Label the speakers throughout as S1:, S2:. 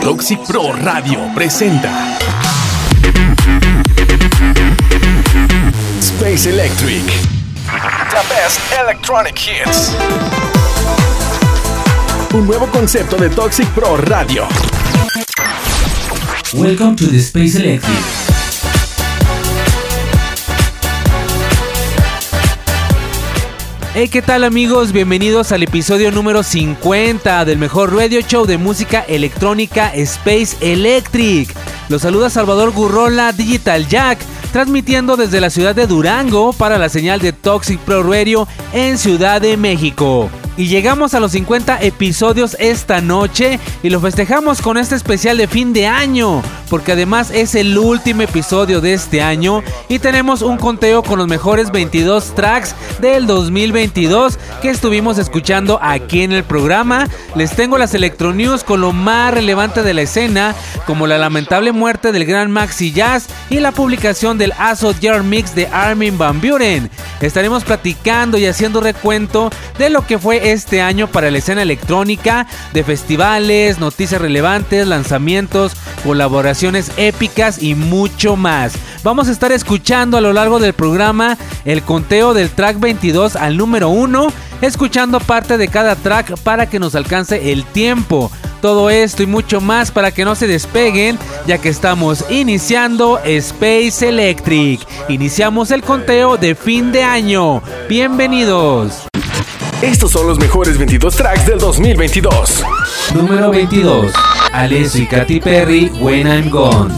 S1: Toxic Pro Radio presenta Space Electric. The best electronic hits. Un nuevo concepto de Toxic Pro Radio.
S2: Welcome to the Space Electric. Hey, ¿qué tal amigos? Bienvenidos al episodio número 50 del mejor radio show de música electrónica Space Electric. Los saluda Salvador Gurrola Digital Jack, transmitiendo desde la ciudad de Durango para la señal de Toxic Pro Radio en Ciudad de México. Y llegamos a los 50 episodios esta noche y lo festejamos con este especial de fin de año, porque además es el último episodio de este año y tenemos un conteo con los mejores 22 tracks del 2022 que estuvimos escuchando aquí en el programa. Les tengo las Electro News con lo más relevante de la escena, como la lamentable muerte del gran Maxi Jazz y la publicación del Aso Year Mix de Armin Van Buren. Estaremos platicando y haciendo recuento de lo que fue este año para la escena electrónica, de festivales, noticias relevantes, lanzamientos, colaboraciones épicas y mucho más. Vamos a estar escuchando a lo largo del programa el conteo del track 22 al número 1, escuchando parte de cada track para que nos alcance el tiempo. Todo esto y mucho más para que no se despeguen, ya que estamos iniciando Space Electric. Iniciamos el conteo de fin de año. Bienvenidos.
S1: Estos son los mejores 22 tracks del 2022.
S2: Número 22. Alessio y Katy Perry, When I'm Gone.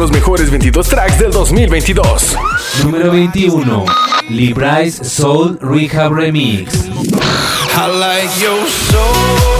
S1: Son los mejores 22 tracks del 2022.
S2: Número 21. Libry's Soul Rehab Remix.
S3: I like your soul.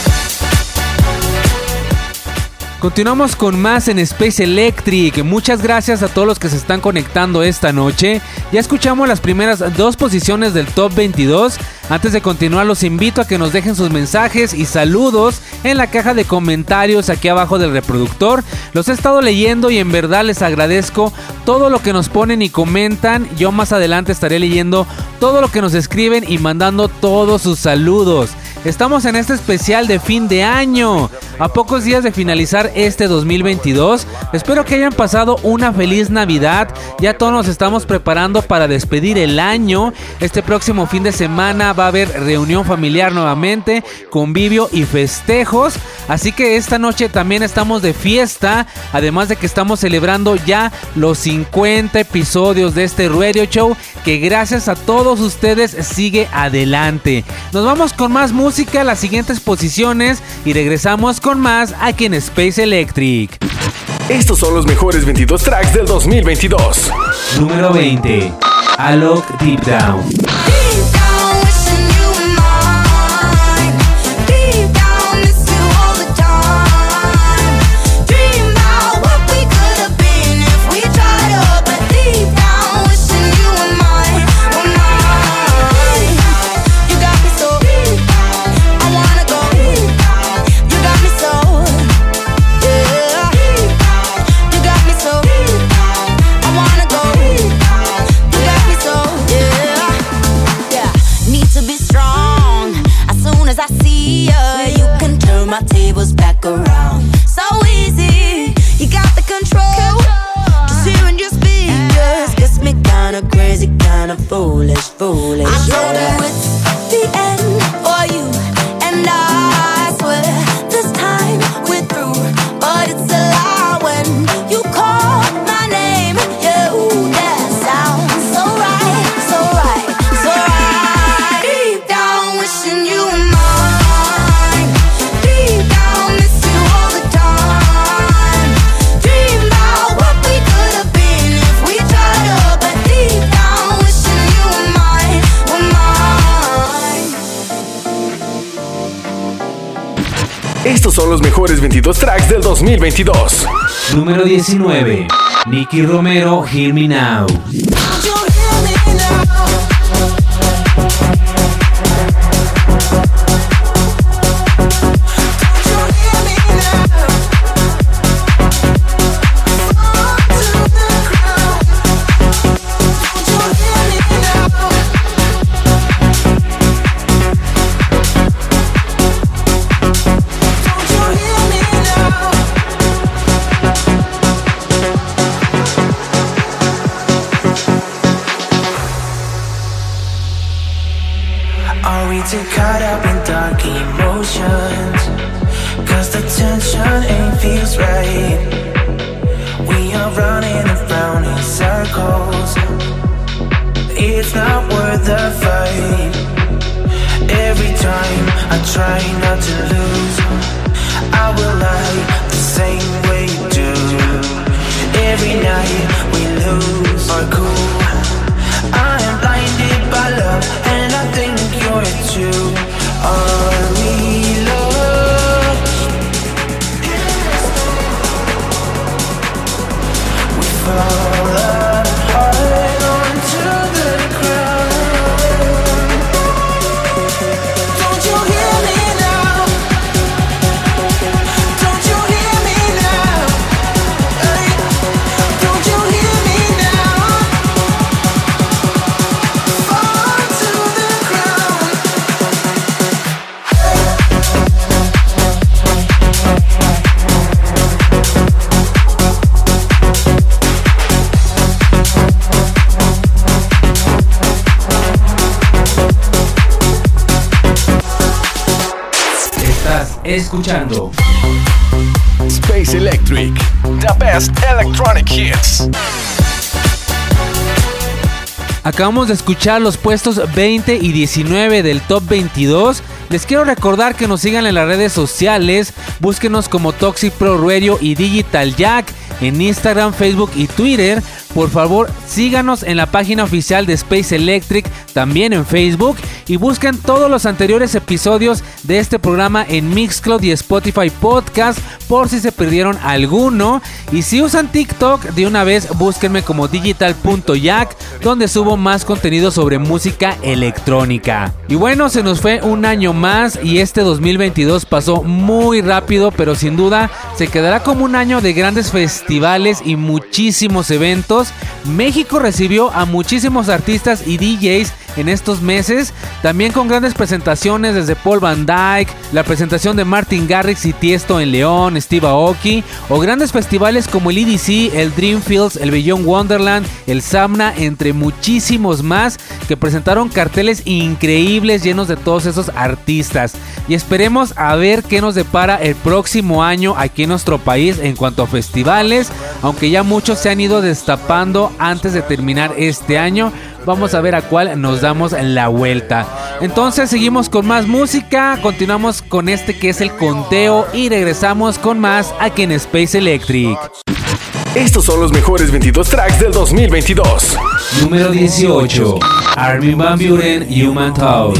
S2: Continuamos con más en Space Electric. Muchas gracias a todos los que se están conectando esta noche. Ya escuchamos las primeras dos posiciones del top 22. Antes de continuar los invito a que nos dejen sus mensajes y saludos en la caja de comentarios aquí abajo del reproductor. Los he estado leyendo y en verdad les agradezco todo lo que nos ponen y comentan. Yo más adelante estaré leyendo todo lo que nos escriben y mandando todos sus saludos. Estamos en este especial de fin de año, a pocos días de finalizar este 2022. Espero que hayan pasado una feliz Navidad. Ya todos nos estamos preparando para despedir el año. Este próximo fin de semana va a haber reunión familiar nuevamente, convivio y festejos. Así que esta noche también estamos de fiesta, además de que estamos celebrando ya los 50 episodios de este radio show que gracias a todos ustedes sigue adelante. Nos vamos con más música música las siguientes posiciones y regresamos con más aquí en Space Electric.
S1: Estos son los mejores 22 tracks del 2022.
S2: Número 20. Alok Deep Down.
S1: Son mejores 22 tracks del 2022.
S2: Número 19. Nicky Romero, Hear Me Now.
S4: I try not to lose. I will lie the same way you do. Every night we lose our cool.
S2: Escuchando
S1: Space Electric, the best electronic hits.
S2: Acabamos de escuchar los puestos 20 y 19 del top 22. Les quiero recordar que nos sigan en las redes sociales. Búsquenos como Toxic Pro Radio y Digital Jack en Instagram, Facebook y Twitter por favor síganos en la página oficial de Space Electric, también en Facebook, y busquen todos los anteriores episodios de este programa en Mixcloud y Spotify Podcast por si se perdieron alguno. Y si usan TikTok, de una vez búsquenme como digital.yak, donde subo más contenido sobre música electrónica. Y bueno, se nos fue un año más y este 2022 pasó muy rápido, pero sin duda se quedará como un año de grandes festivales y muchísimos eventos. México recibió a muchísimos artistas y DJs en estos meses, también con grandes presentaciones desde Paul Van Dyke, la presentación de Martin Garrix y Tiesto en León, Steve Aoki, o grandes festivales como el EDC, el Dreamfields, el Beyond Wonderland, el Samna, entre muchísimos más que presentaron carteles increíbles llenos de todos esos artistas. Y esperemos a ver qué nos depara el próximo año aquí en nuestro país en cuanto a festivales, aunque ya muchos se han ido destapando antes de terminar este año. Vamos a ver a cuál nos damos la vuelta. Entonces seguimos con más música, continuamos con este que es el conteo y regresamos con más aquí en Space Electric.
S1: Estos son los mejores 22 tracks del 2022.
S2: Número 18. Armin Van Buren, Human Touch.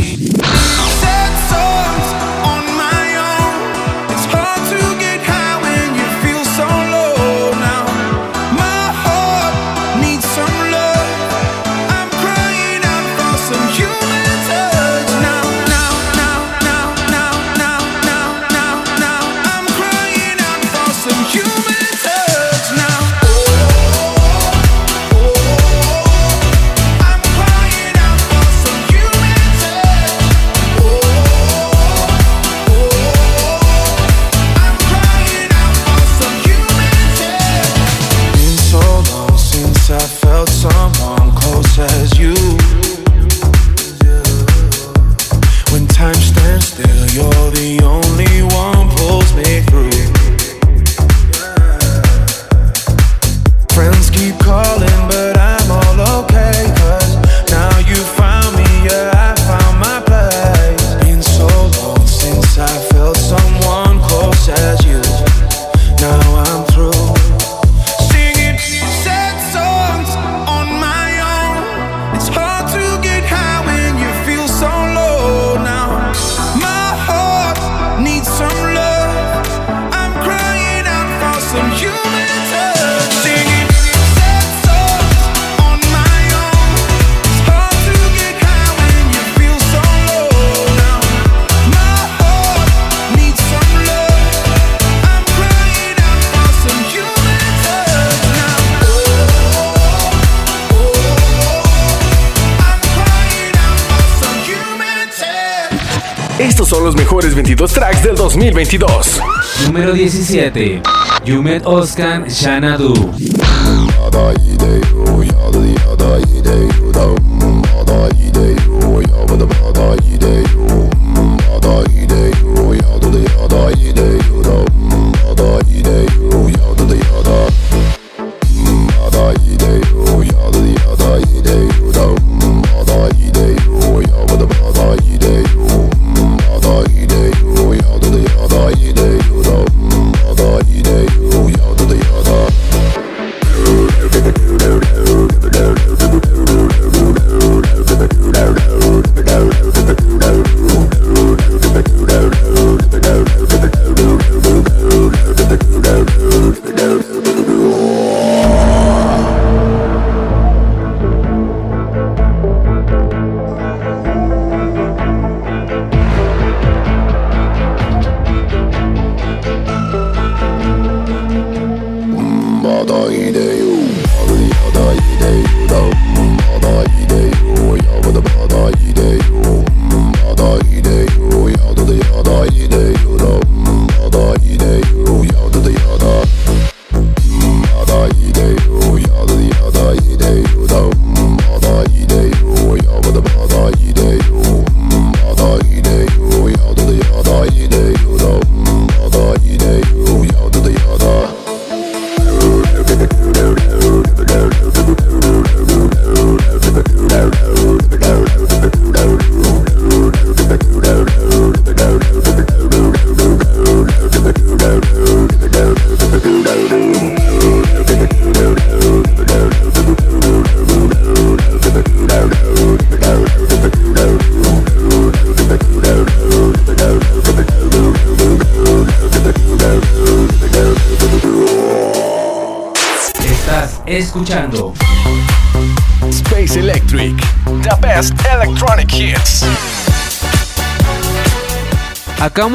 S1: 2022.
S2: Número 17. Yumet Oskan Shanadu.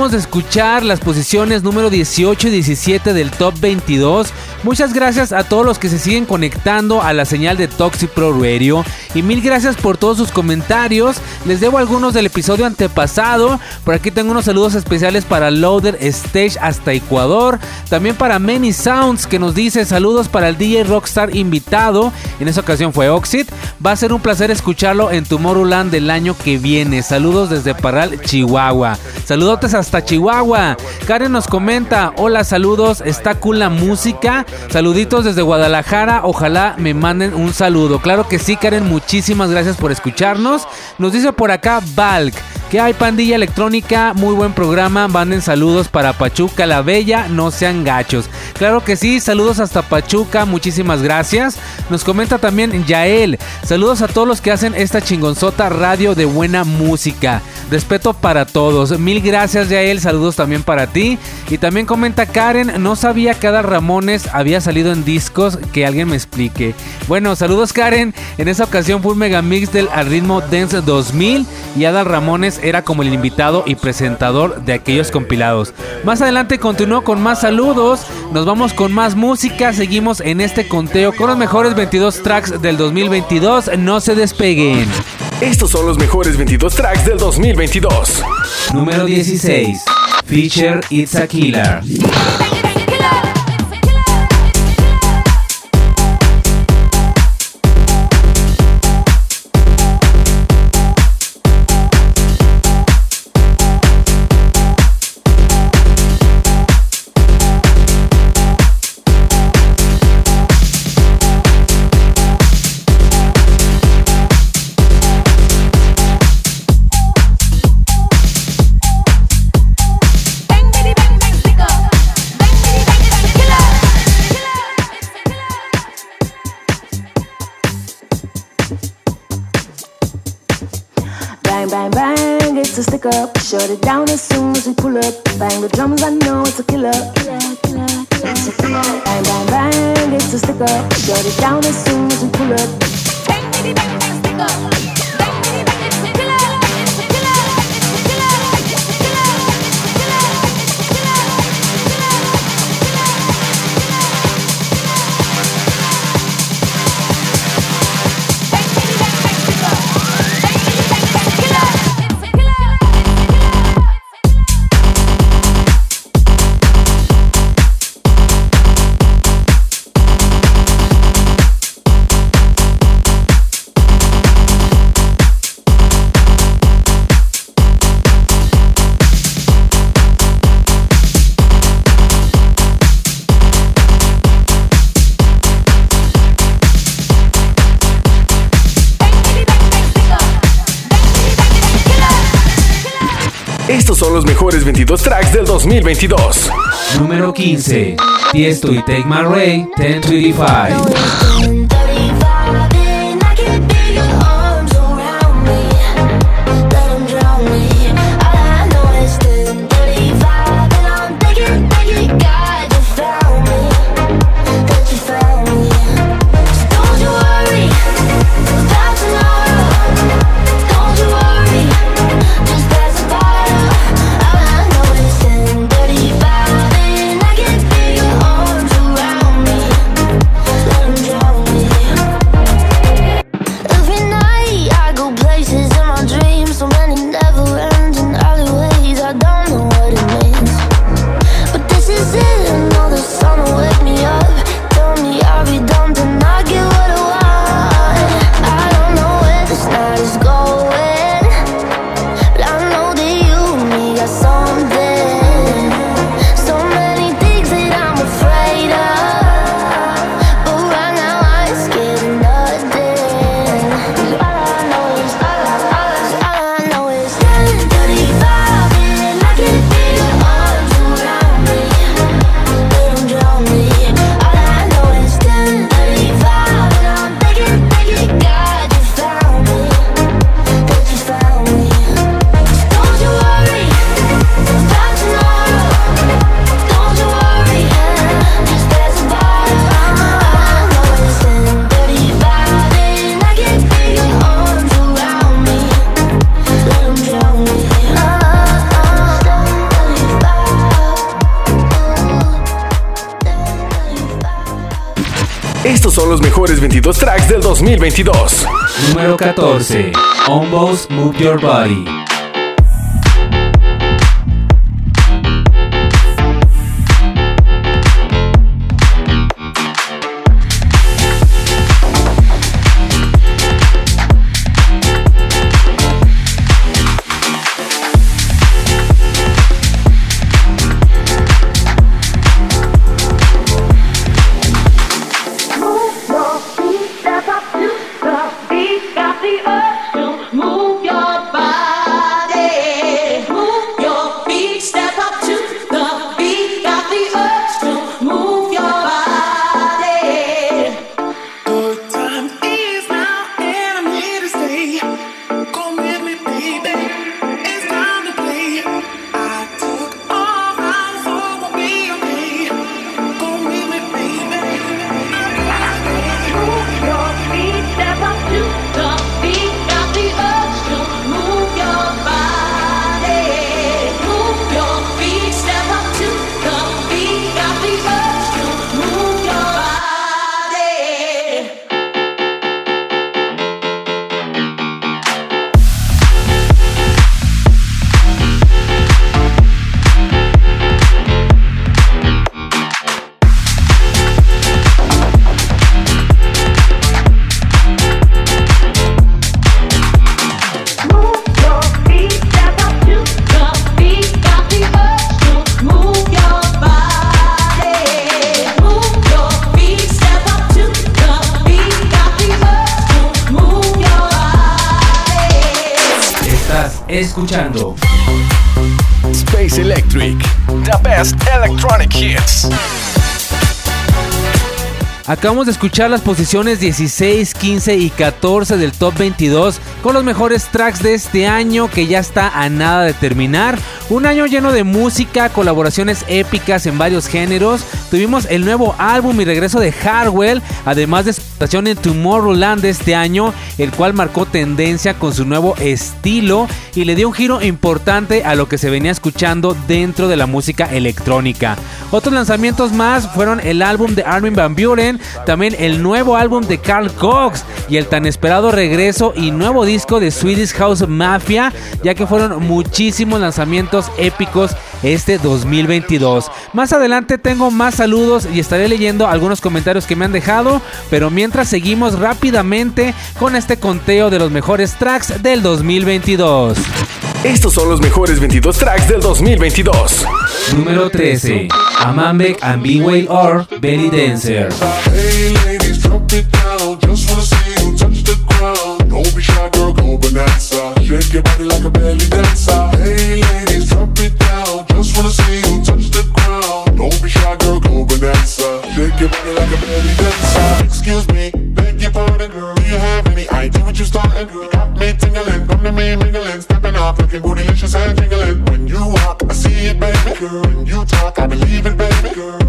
S2: De escuchar las posiciones número 18 y 17 del top 22. Muchas gracias a todos los que se siguen conectando a la señal de Toxic Pro Radio. Y mil gracias por todos sus comentarios. Les debo algunos del episodio antepasado. Por aquí tengo unos saludos especiales para Loader Stage hasta Ecuador. También para Many Sounds que nos dice saludos para el DJ Rockstar invitado. En esa ocasión fue Oxid. Va a ser un placer escucharlo en Tomorrowland del año que viene. Saludos desde Parral, Chihuahua. Saludos hasta Chihuahua. Karen nos comenta, hola, saludos, está cool la música. Saluditos desde Guadalajara, ojalá me manden un saludo. Claro que sí, Karen, muchísimas gracias por escucharnos. Nos dice por acá Valk. Que hay pandilla electrónica, muy buen programa, manden saludos para Pachuca la Bella, no sean gachos. Claro que sí, saludos hasta Pachuca, muchísimas gracias. Nos comenta también Yael, saludos a todos los que hacen esta chingonzota radio de buena música. Respeto para todos, mil gracias Yael, saludos también para ti. Y también comenta Karen, no sabía que Ada Ramones había salido en discos, que alguien me explique. Bueno, saludos Karen, en esa ocasión fue un megamix del al ritmo Dance 2000 y Ada Ramones era como el invitado y presentador de aquellos compilados. Más adelante continuó con más saludos, nos vamos con más música, seguimos en este conteo con los mejores 22 tracks del 2022, no se despeguen.
S1: Estos son los mejores 22 tracks del 2022.
S2: Número 16. Feature It's a Killer.
S1: 2022.
S2: Número 15. Tiesto y Take My Ray 1025.
S1: 2022.
S2: Número 14. Almost Move Your Body. Escuchando
S1: Space Electric, the best electronic hits.
S2: Acabamos de escuchar las posiciones 16, 15 y 14 del top 22 con los mejores tracks de este año que ya está a nada de terminar. Un año lleno de música, colaboraciones épicas en varios géneros. Tuvimos el nuevo álbum y regreso de Hardwell, además de su estación en Tomorrowland de este año, el cual marcó tendencia con su nuevo estilo y le dio un giro importante a lo que se venía escuchando dentro de la música electrónica. Otros lanzamientos más fueron el álbum de Armin Van Buren, también el nuevo álbum de Carl Cox y el tan esperado regreso y nuevo disco de Swedish House Mafia, ya que fueron muchísimos lanzamientos épicos este 2022. Más adelante tengo más saludos y estaré leyendo algunos comentarios que me han dejado, pero mientras seguimos rápidamente con este conteo de los mejores tracks del 2022.
S1: Estos son los mejores 22 tracks del 2022.
S2: Número 13. Amambek and B-Way or Belly Dancer.
S5: Hey ladies, drop it down. Just wanna see you touch the ground. Don't be shy, girl, go bonanza. Shake your body like a belly dancer. Hey ladies, drop it down. Just wanna see you touch the ground. Don't be shy, girl, go bonanza. Shake your body like a belly dancer. Excuse me, beg your pardon, girl. Do you have any idea what you're starting? You Got me tingling, come to me mingling, stepping off, looking bootylicious and jingling. When you walk, I see it, baby. Girl, when you talk, I believe it, baby. Girl,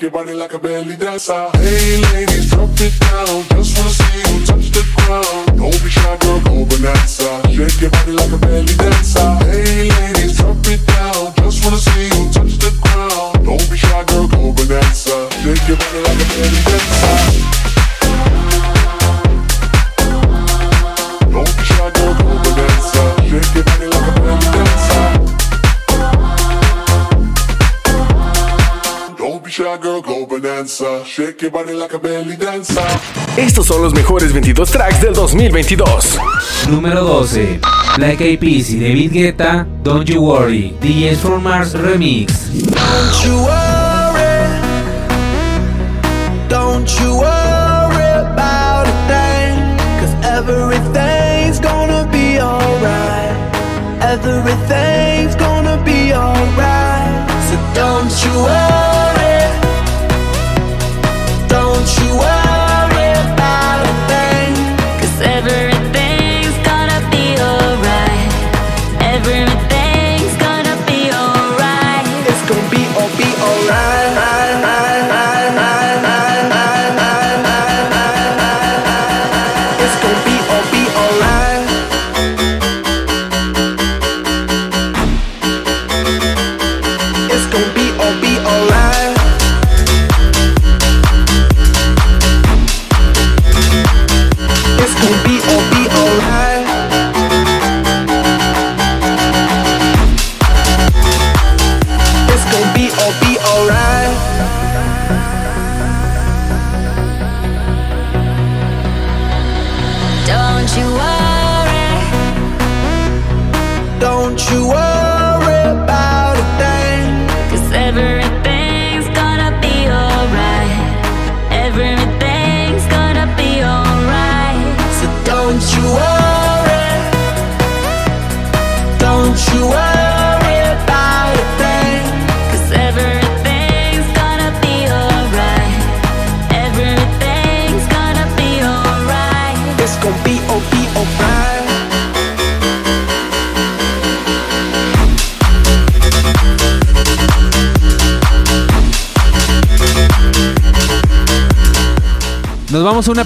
S5: Your body like a belly dancer. Hey ladies, Shake your body like a belly dancer.
S1: Estos son los mejores 22 tracks del 2022.
S2: Número 12. Black Eyed Peas y David Guetta, Don't You Worry, DJs from Mars Remix.
S3: Don't you worry. Don't you worry about a thing. Cause everything's gonna be alright. Everything's gonna be alright. So don't you worry.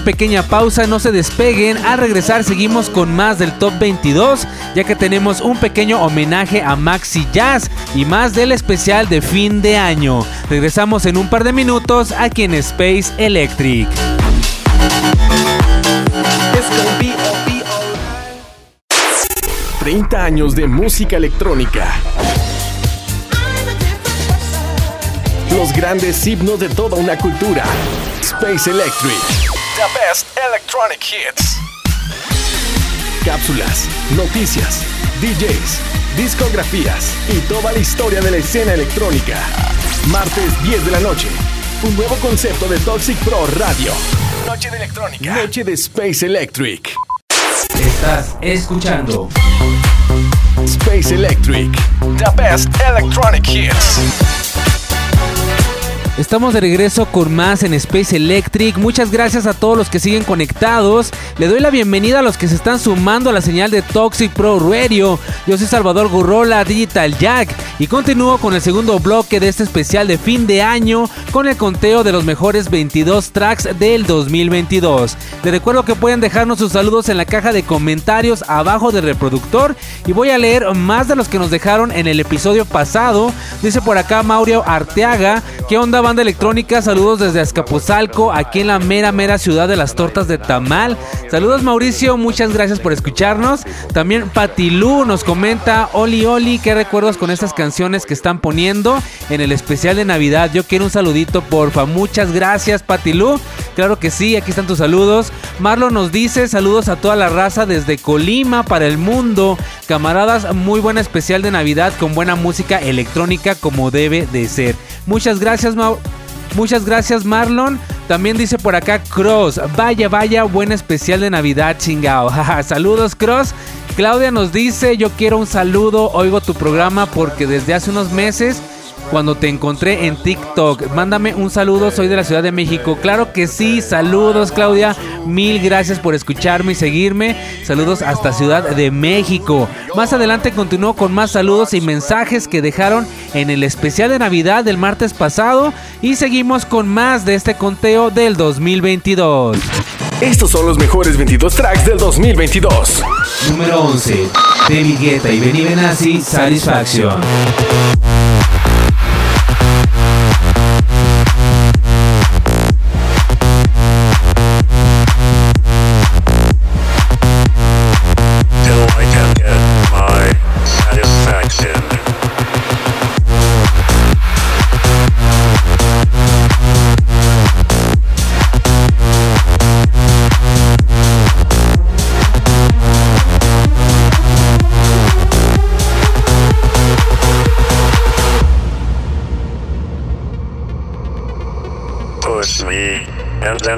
S2: Pequeña pausa, no se despeguen. Al regresar seguimos con más del Top 22, ya que tenemos un pequeño homenaje a Maxi Jazz y más del especial de fin de año. Regresamos en un par de minutos aquí en Space Electric.
S3: It's gonna be oh be alright.
S6: 30 años de música electrónica. Los grandes himnos de toda una cultura. Space Electric.
S1: The best electronic hits.
S6: Cápsulas, noticias, DJs, discografías y toda la historia de la escena electrónica. Martes 10 de la noche. Un nuevo concepto de Toxic Pro Radio.
S1: Noche de electrónica.
S6: Noche de Space Electric.
S2: Estás escuchando
S6: Space Electric.
S1: The best electronic hits.
S2: Estamos de regreso con más en Space Electric. Muchas gracias a todos los que siguen conectados. Le doy la bienvenida a los que se están sumando a la señal de Toxic Pro Radio. Yo soy Salvador Gurrola, Digital Jack, y continúo con el segundo bloque de este especial de fin de año con el conteo de los mejores 22 tracks del 2022. Les recuerdo que pueden dejarnos sus saludos en la caja de comentarios abajo del reproductor y voy a leer más de los que nos dejaron en el episodio pasado. Dice por acá Mauricio Arteaga, ¿qué onda banda electrónica? Saludos desde Azcapotzalco, aquí en la mera mera ciudad de las tortas de Tamal. Saludos Mauricio, muchas gracias por escucharnos. También Patilú nos comenta, Oli Oli, ¿qué recuerdos con estas canciones que están poniendo en el especial de Navidad? Yo quiero un saludito, porfa. Muchas gracias Patilú. Claro que sí, aquí están tus saludos. Marlon nos dice, saludos a toda la raza desde Colima para el mundo. Camaradas, muy buena especial de Navidad con buena música electrónica como debe de ser. Muchas gracias, Mau. Muchas gracias Marlon. También dice por acá Cross. Vaya, vaya, buen especial de Navidad, chingao. Saludos Cross. Claudia nos dice, yo quiero un saludo, oigo tu programa porque desde hace unos meses cuando te encontré en TikTok. Mándame un saludo, soy de la Ciudad de México. Claro que sí, saludos Claudia. Mil gracias por escucharme y seguirme. Saludos hasta Ciudad de México. Más adelante continúo con más saludos y mensajes que dejaron en el especial de Navidad del martes pasado. Y seguimos con más de este conteo del 2022.
S6: Estos son los mejores 22 tracks del 2022.
S2: Número 11. David Guetta y Benny Benassi, Satisfaction.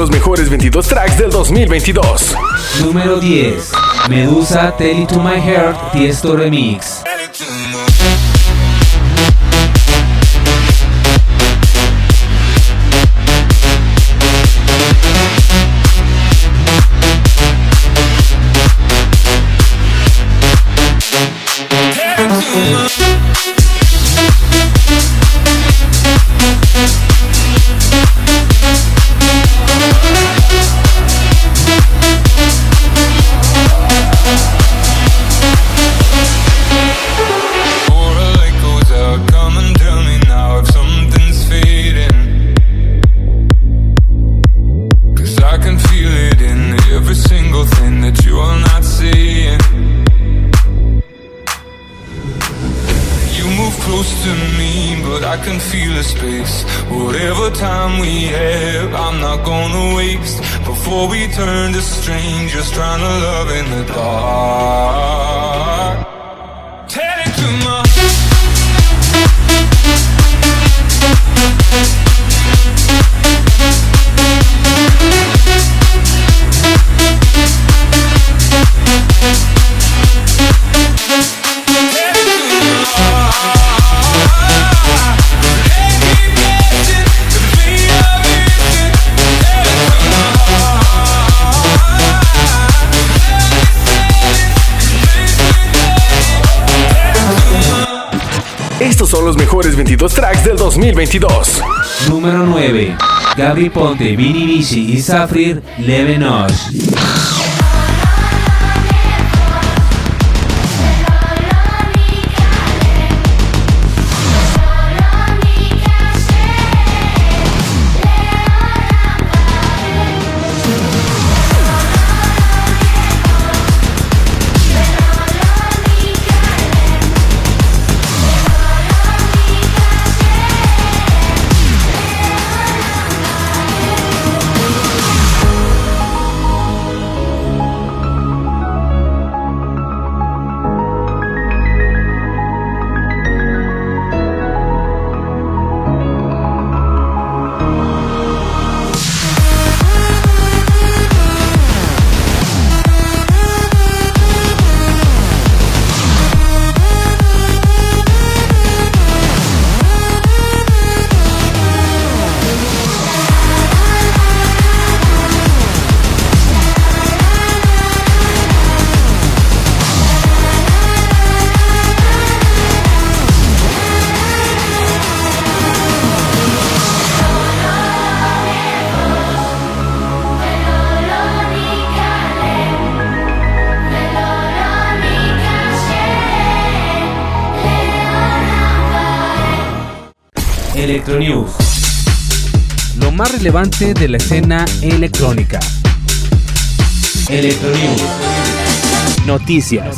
S6: los mejores 22 tracks del 2022.
S2: Número 10. Medusa, Tell It To My Heart, Tiesto Remix.
S6: Son los mejores 22 tracks del 2022.
S2: Número 9. Gabri Ponte, Vini Vici y Safrir, Levenosh. Relevante de la escena electrónica. Electronews. Noticias.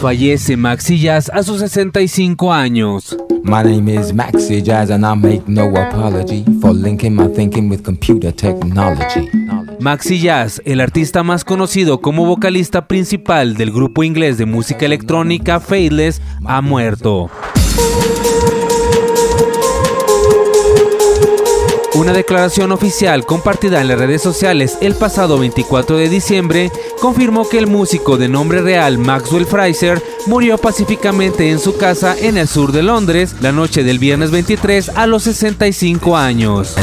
S2: Fallece Maxi Jazz a sus 65 años.
S7: My name is Maxi Jazz, and I make no apology for linking my thinking with computer technology.
S2: Maxi Jazz, el artista más conocido como vocalista principal del grupo inglés de música electrónica Faithless, ha muerto. Una declaración oficial compartida en las redes sociales el pasado 24 de diciembre confirmó que el músico de nombre real Maxwell Fraser murió pacíficamente en su casa en el sur de Londres la noche del viernes 23 a los 65 años.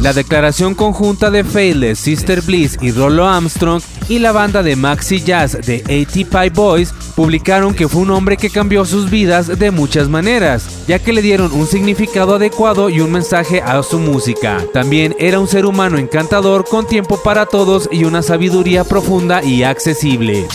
S2: La declaración conjunta de Faithless, Sister Bliss y Rollo Armstrong y la banda de Maxi Jazz de AT Pie Boys publicaron que fue un hombre que cambió sus vidas de muchas maneras, ya que le dieron un significado adecuado y un mensaje a su música. También era un ser humano encantador con tiempo para todos y una sabiduría profunda y accesible.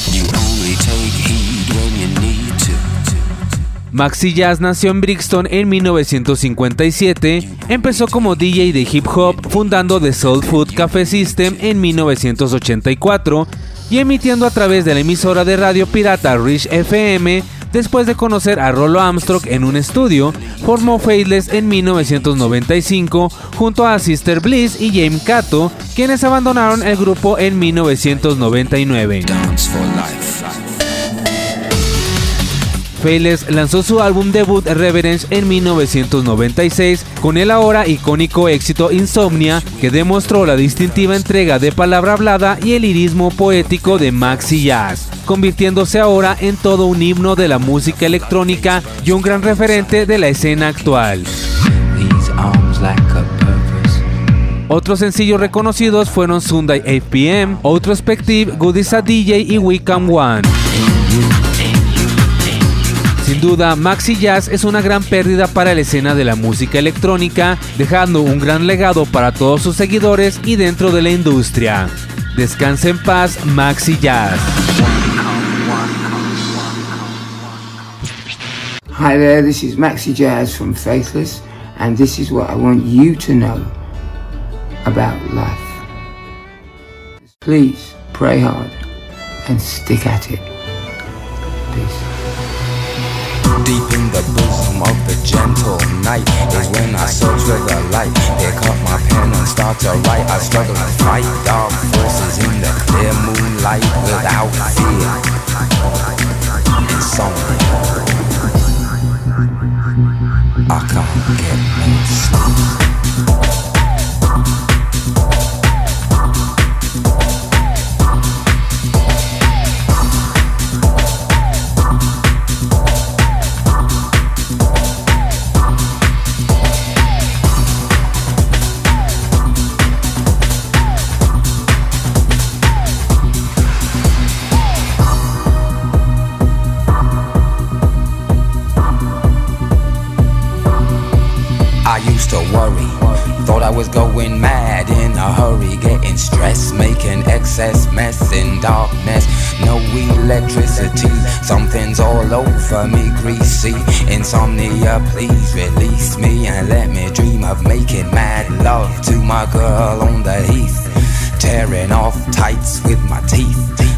S2: Maxi Jazz nació en Brixton en 1957, empezó como DJ de hip hop fundando The Soul Food Cafe System en 1984 y emitiendo a través de la emisora de radio pirata Rich FM. Después de conocer a Rollo Armstrong en un estudio, formó Faithless en 1995 junto a Sister Bliss y James Cato, quienes abandonaron el grupo en 1999. Faithless lanzó su álbum debut Reverence en 1996 con el ahora icónico éxito Insomnia que demostró la distintiva entrega de palabra hablada y el lirismo poético de Maxi Jazz, convirtiéndose ahora en todo un himno de la música electrónica y un gran referente de la escena actual. Otros sencillos reconocidos fueron Sunday 8 PM, Outrospective, Goodies a DJ y We Come One. Sin duda, Maxi Jazz es una gran pérdida para la escena de la música electrónica, dejando un gran legado para todos sus seguidores y dentro de la industria. Descansa en paz, Maxi Jazz.
S8: Hi there, this is Maxi Jazz from Faithless, and this is what I want you to know about life. Please pray hard and stick at it. the bosom of the gentle night is when I
S7: search for the light. Pick up my pen and start to write. I struggle to fight dark forces in the clear moonlight without fear. In song, I can't get no sleep. Going mad in a hurry, getting stressed, making excess mess in darkness. No electricity, something's all over me, greasy. Insomnia, please release me and let me dream of making mad love to my girl on the heath. Tearing off tights with my teeth.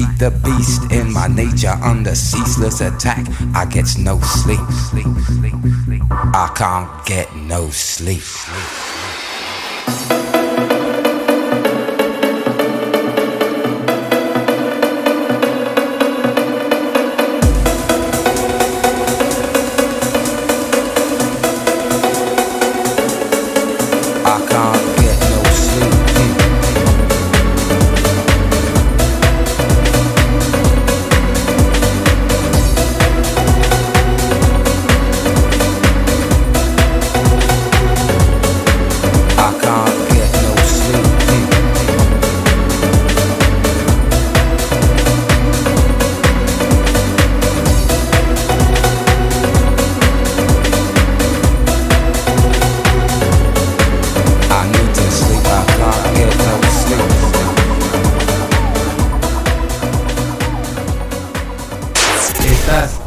S7: keep the beast in my nature under ceaseless attack. I get no sleep. I can't get no sleep.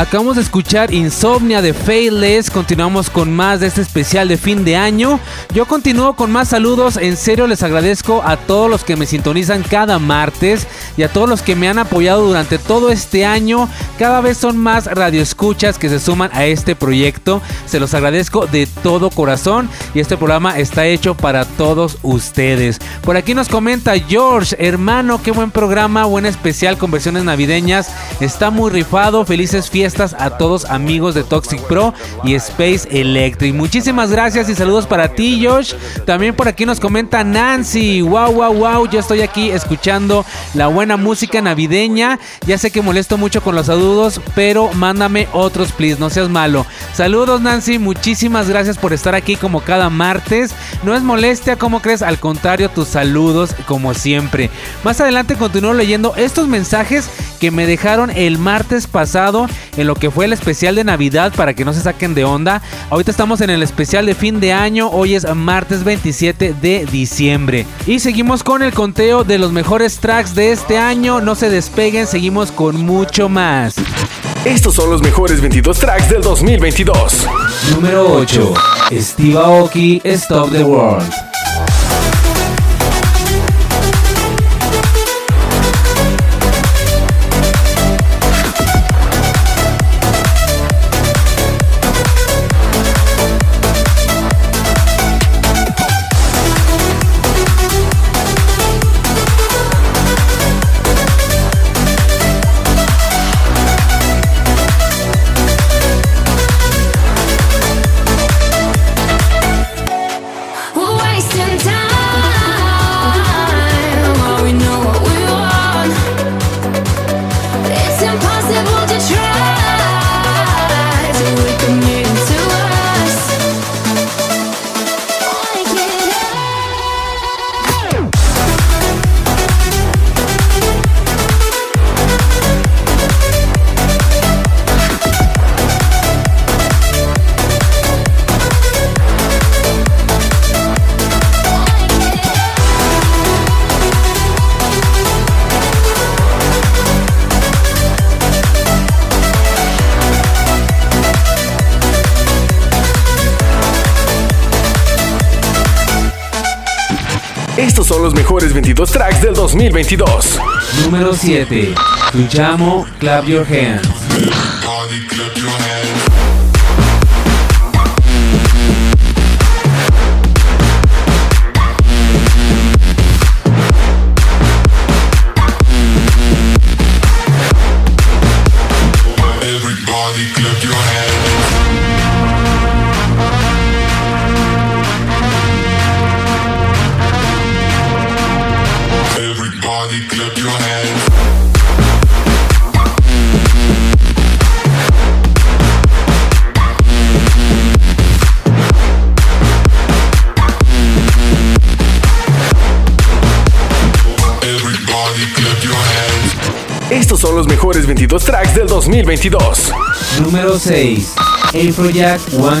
S2: Acabamos de escuchar Insomnia de Faithless. Continuamos con más de este especial de fin de año. Yo continúo con más saludos. En serio, les agradezco a todos los que me sintonizan cada martes y a todos los que me han apoyado durante todo este año. Cada vez son más radioescuchas que se suman a este proyecto. Se los agradezco de todo corazón y este programa está hecho para todos ustedes. Por aquí nos comenta George, hermano, qué buen programa, buen especial con versiones navideñas. Está muy rifado. Felices fiestas a todos amigos de Toxic Pro y Space Electric. Muchísimas gracias y saludos para ti, Josh. También por aquí nos comenta Nancy. Wow, wow, wow. Yo estoy aquí escuchando la buena música navideña. Ya sé que molesto mucho con los saludos, pero mándame otros, please. No seas malo. Saludos, Nancy. Muchísimas gracias por estar aquí como cada martes. No es molestia, como crees? Al contrario, tus saludos como siempre. Más adelante continúo leyendo estos mensajes que me dejaron el martes pasado en lo que fue el especial de Navidad para que no se saquen de onda. Ahorita estamos en el especial de fin de año. Hoy es martes 27 de diciembre. Y seguimos con el conteo de los mejores tracks de este año. No se despeguen, seguimos con mucho más.
S6: Estos son los mejores 22 tracks del 2022.
S2: Número 8. Steve Aoki, Stop the World.
S1: Son los mejores 22 tracks del 2022.
S2: Número 7. Luchamo, Clap Your Hands.
S9: Everybody clap your hands. Everybody clap your hands. Everybody clap your hands. Everybody clap your hands.
S1: Estos son los mejores 22 tracks del 2022.
S2: Número 6. Afrojack 1,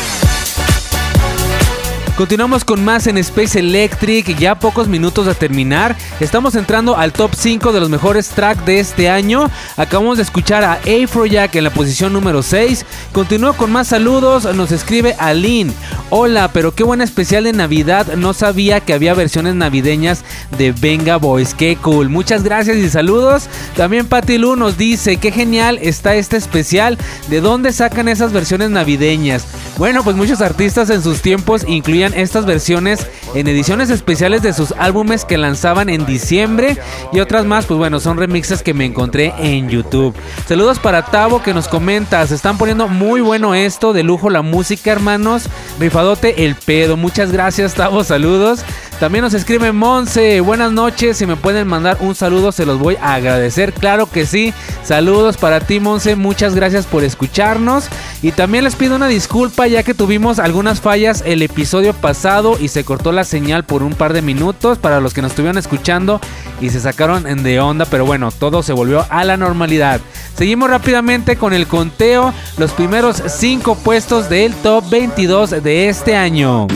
S2: Continuamos con más en Space Electric, ya pocos minutos de terminar. Estamos entrando al top 5 de los mejores tracks de este año. Acabamos de escuchar a Afrojack en la posición número 6. Continúo con más saludos, nos escribe Aline. Hola, pero qué buena especial de Navidad. No sabía que había versiones navideñas de Venga Boys. Qué cool. Muchas gracias y saludos. También Patty Lu nos dice, qué genial está este especial. ¿De dónde sacan esas versiones navideñas? Bueno, pues muchos artistas en sus tiempos incluían estas versiones en ediciones especiales de sus álbumes que lanzaban en diciembre y otras más, pues bueno, son remixes que me encontré en YouTube. Saludos para Tavo que nos comenta, se están poniendo muy bueno esto, de lujo la música, hermanos. Rifadote el pedo. Muchas gracias, Tavo, saludos. También nos escribe Monse, buenas noches, si me pueden mandar un saludo se los voy a agradecer, claro que sí. Saludos para ti, Monse, muchas gracias por escucharnos. Y también les pido una disculpa ya que tuvimos algunas fallas el episodio pasado y se cortó la señal por un par de minutos para los que nos estuvieron escuchando y se sacaron de onda, pero bueno, todo se volvió a la normalidad. Seguimos rápidamente con el conteo, los primeros 5 puestos del top 22 de este año.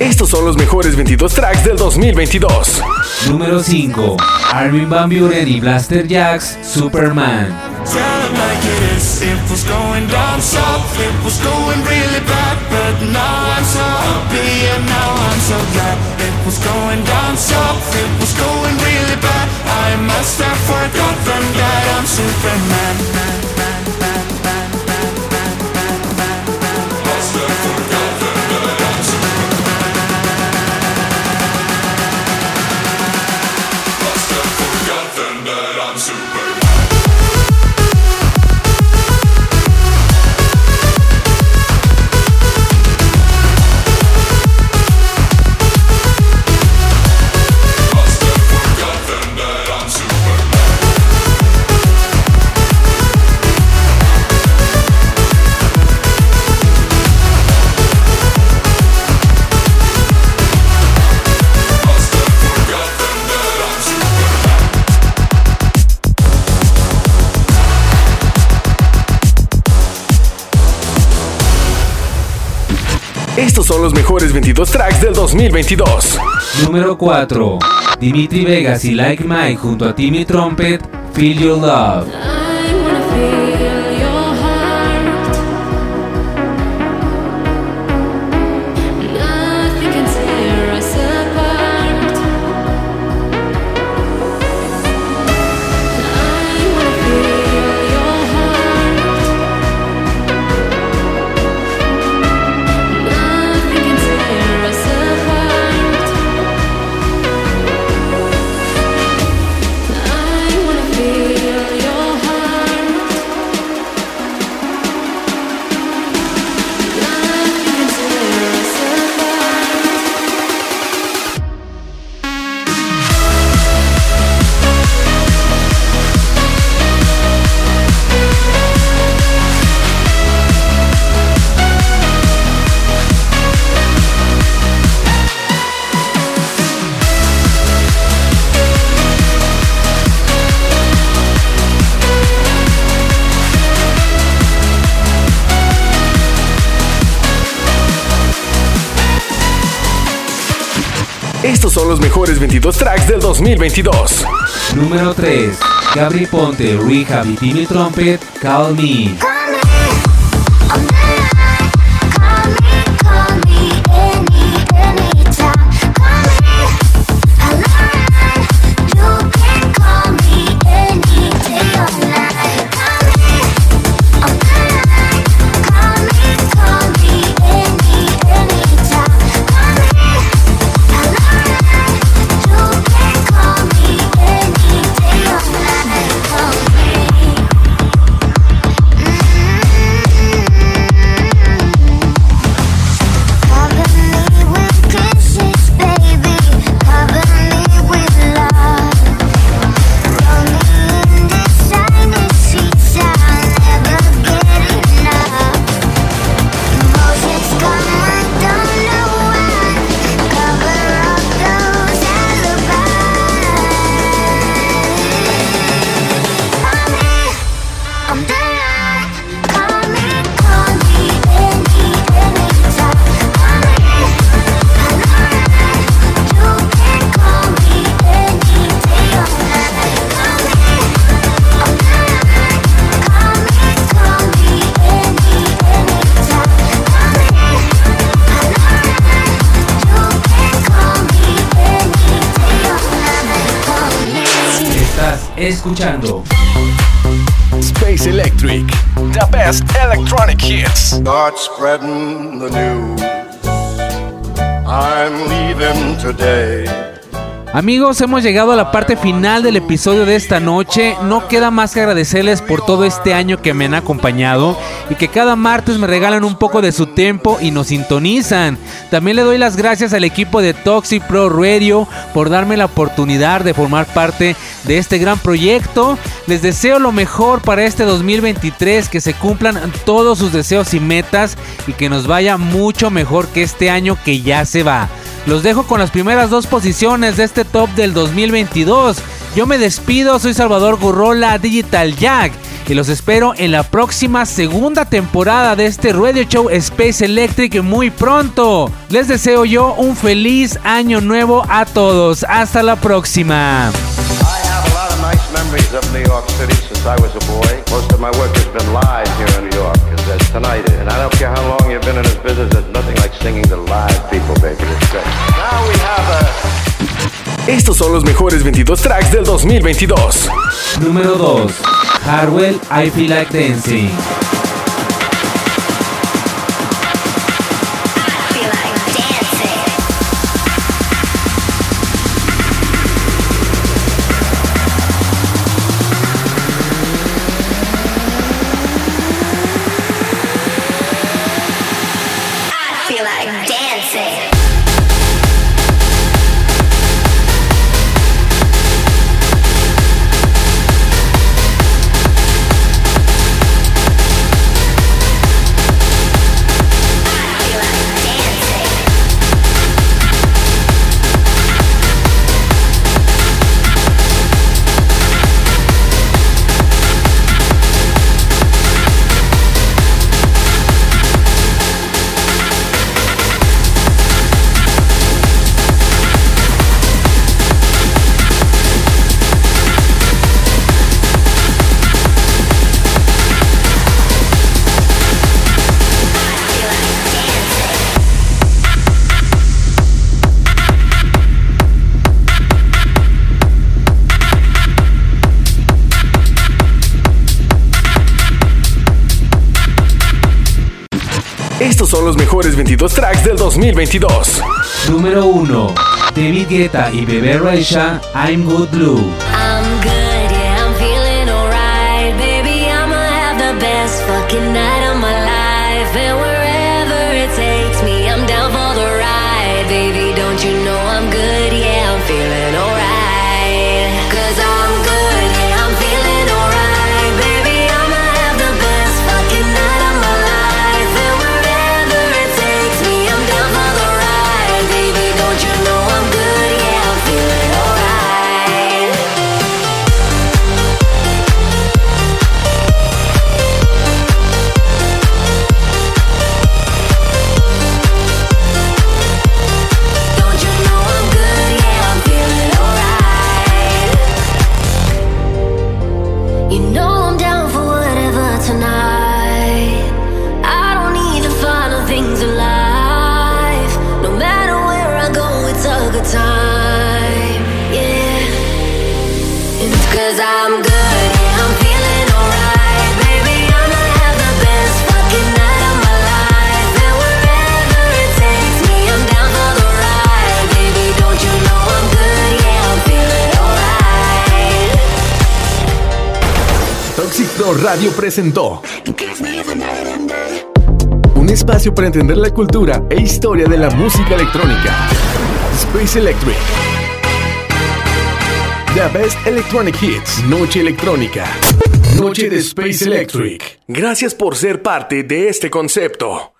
S1: Estos son los mejores 22 tracks del 2022.
S2: Número 5. Armin Van Buren y Blaster Jacks, Superman.
S5: Tell
S1: los mejores 22 tracks del 2022.
S10: Número 4. Dimitri Vegas y Like Mike junto a Timmy Trumpet, Feel Your Love.
S1: 22 tracks del 2022.
S10: Número 3. Gabri Ponte, Rehab y Timmy Trumpet, Call Me. Escuchando
S1: Space Electric.
S11: The best electronic hits.
S12: Start spreading
S10: Amigos, hemos llegado a la parte final del episodio de esta noche. No queda más que agradecerles por todo este año que me han acompañado y que cada martes me regalan un poco de su tiempo y nos sintonizan. También le doy las gracias al equipo de Toxic Pro Radio por darme la oportunidad de formar parte de este gran proyecto. Les deseo lo mejor para este 2023, que se cumplan todos sus deseos y metas y que nos vaya mucho mejor que este año que ya se va. Los dejo con las primeras dos posiciones de este top del 2022. Yo me despido, soy Salvador Gurrola Digital Jack y los espero en la próxima segunda temporada de este radio show Space Electric muy pronto. Les deseo yo un feliz año nuevo a todos. Hasta la próxima.
S13: I have a lot of nice memories of New York City since I was a boy. Most of my work has been live here in New York, as, as tonight is. And I don't care how long you've been in this business, there's nothing like singing to live people, baby. It's great. Now we have a...
S1: Estos son los mejores 22 tracks del 2022.
S10: Número 2. Harwell, I Feel Like Dancing.
S6: 2022.
S2: Número 1. David Guetta y Bebe Rexha, I'm Good Blue.
S14: I'm good.
S6: Radio presentó. Un espacio para entender la cultura e historia de la música electrónica. Space Electric. The Best Electronic Hits. Noche electrónica. Noche de Space Electric. Gracias por ser parte de este concepto.